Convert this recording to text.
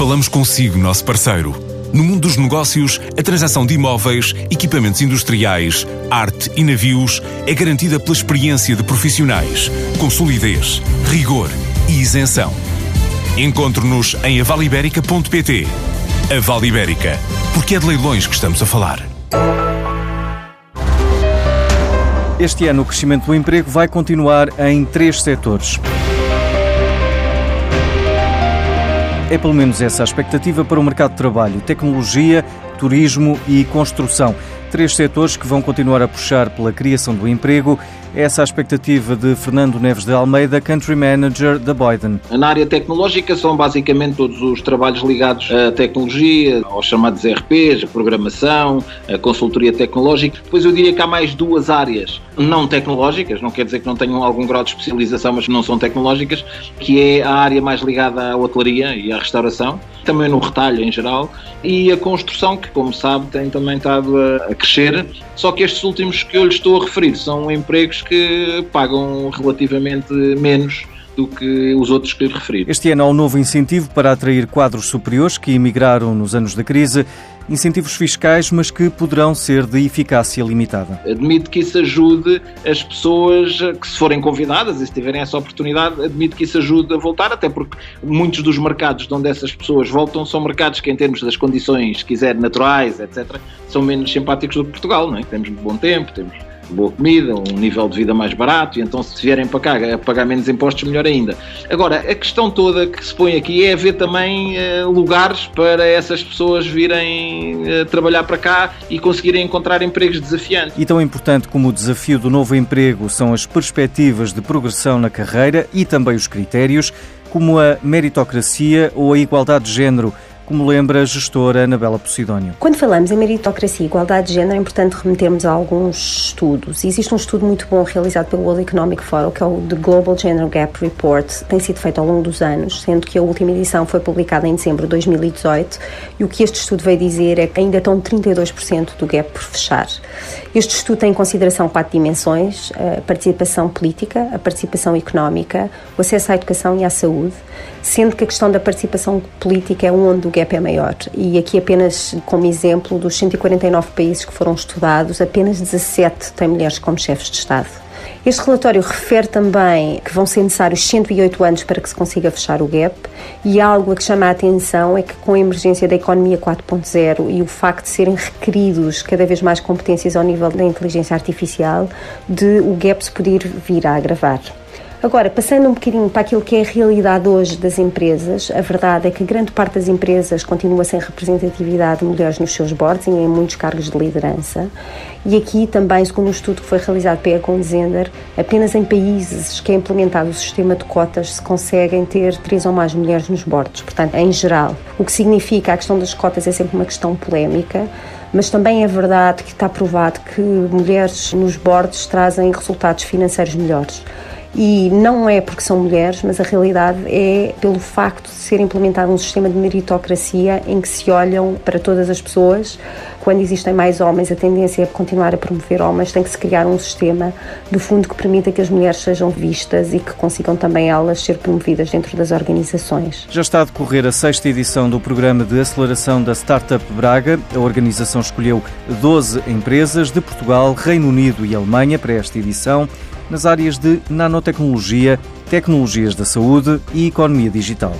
Falamos consigo, nosso parceiro. No mundo dos negócios, a transação de imóveis, equipamentos industriais, arte e navios é garantida pela experiência de profissionais, com solidez, rigor e isenção. Encontre-nos em avaliberica.pt. A Vale Ibérica, porque é de leilões que estamos a falar. Este ano, o crescimento do emprego vai continuar em três setores. É pelo menos essa a expectativa para o mercado de trabalho: tecnologia, turismo e construção. Três setores que vão continuar a puxar pela criação do emprego essa é a expectativa de Fernando Neves de Almeida, Country Manager da Boyden. Na área tecnológica são basicamente todos os trabalhos ligados à tecnologia, aos chamados ERPs, a programação, a consultoria tecnológica. Depois eu diria que há mais duas áreas não tecnológicas, não quer dizer que não tenham algum grau de especialização, mas não são tecnológicas, que é a área mais ligada à hotelaria e à restauração, também no retalho em geral, e a construção, que como sabe tem também estado a crescer, só que estes últimos que eu lhe estou a referir são empregos que pagam relativamente menos do que os outros que lhe referi. Este ano há um novo incentivo para atrair quadros superiores que emigraram nos anos da crise. Incentivos fiscais, mas que poderão ser de eficácia limitada. Admito que isso ajude as pessoas que, se forem convidadas e se tiverem essa oportunidade, admito que isso ajude a voltar, até porque muitos dos mercados de onde essas pessoas voltam são mercados que, em termos das condições, se quiser, naturais, etc., são menos simpáticos do que Portugal, não é? Temos bom tempo, temos boa comida, um nível de vida mais barato, e então se vierem para cá a pagar menos impostos, melhor ainda. Agora, a questão toda que se põe aqui é haver também uh, lugares para essas pessoas virem uh, trabalhar para cá e conseguirem encontrar empregos desafiantes. E tão importante como o desafio do novo emprego são as perspectivas de progressão na carreira e também os critérios, como a meritocracia ou a igualdade de género como lembra a gestora Anabela Posidónio. Quando falamos em meritocracia e igualdade de género, é importante remetermos a alguns estudos. Existe um estudo muito bom realizado pelo World Economic Forum, que é o The Global Gender Gap Report, tem sido feito ao longo dos anos, sendo que a última edição foi publicada em dezembro de 2018, e o que este estudo veio dizer é que ainda estão 32% do gap por fechar. Este estudo tem em consideração quatro dimensões: a participação política, a participação económica, o acesso à educação e à saúde, sendo que a questão da participação política é onde o gap é maior. E aqui apenas como exemplo, dos 149 países que foram estudados, apenas 17 têm mulheres como chefes de Estado. Este relatório refere também que vão ser necessários 108 anos para que se consiga fechar o gap e algo a que chama a atenção é que com a emergência da economia 4.0 e o facto de serem requeridos cada vez mais competências ao nível da inteligência artificial, de o gap se poder vir a agravar. Agora, passando um bocadinho para aquilo que é a realidade hoje das empresas, a verdade é que grande parte das empresas continua sem representatividade de mulheres nos seus boards e em muitos cargos de liderança. E aqui também, segundo um estudo que foi realizado pela Econ Zender, apenas em países que é implementado o sistema de cotas se conseguem ter três ou mais mulheres nos boards, portanto, em geral. O que significa a questão das cotas é sempre uma questão polémica, mas também é verdade que está provado que mulheres nos boards trazem resultados financeiros melhores. E não é porque são mulheres, mas a realidade é pelo facto de ser implementado um sistema de meritocracia em que se olham para todas as pessoas. Quando existem mais homens, a tendência é continuar a promover homens, tem que se criar um sistema, no fundo, que permita que as mulheres sejam vistas e que consigam também elas ser promovidas dentro das organizações. Já está a decorrer a sexta edição do programa de aceleração da Startup Braga. A organização escolheu 12 empresas de Portugal, Reino Unido e Alemanha para esta edição nas áreas de nanotecnologia, tecnologias da saúde e economia digital.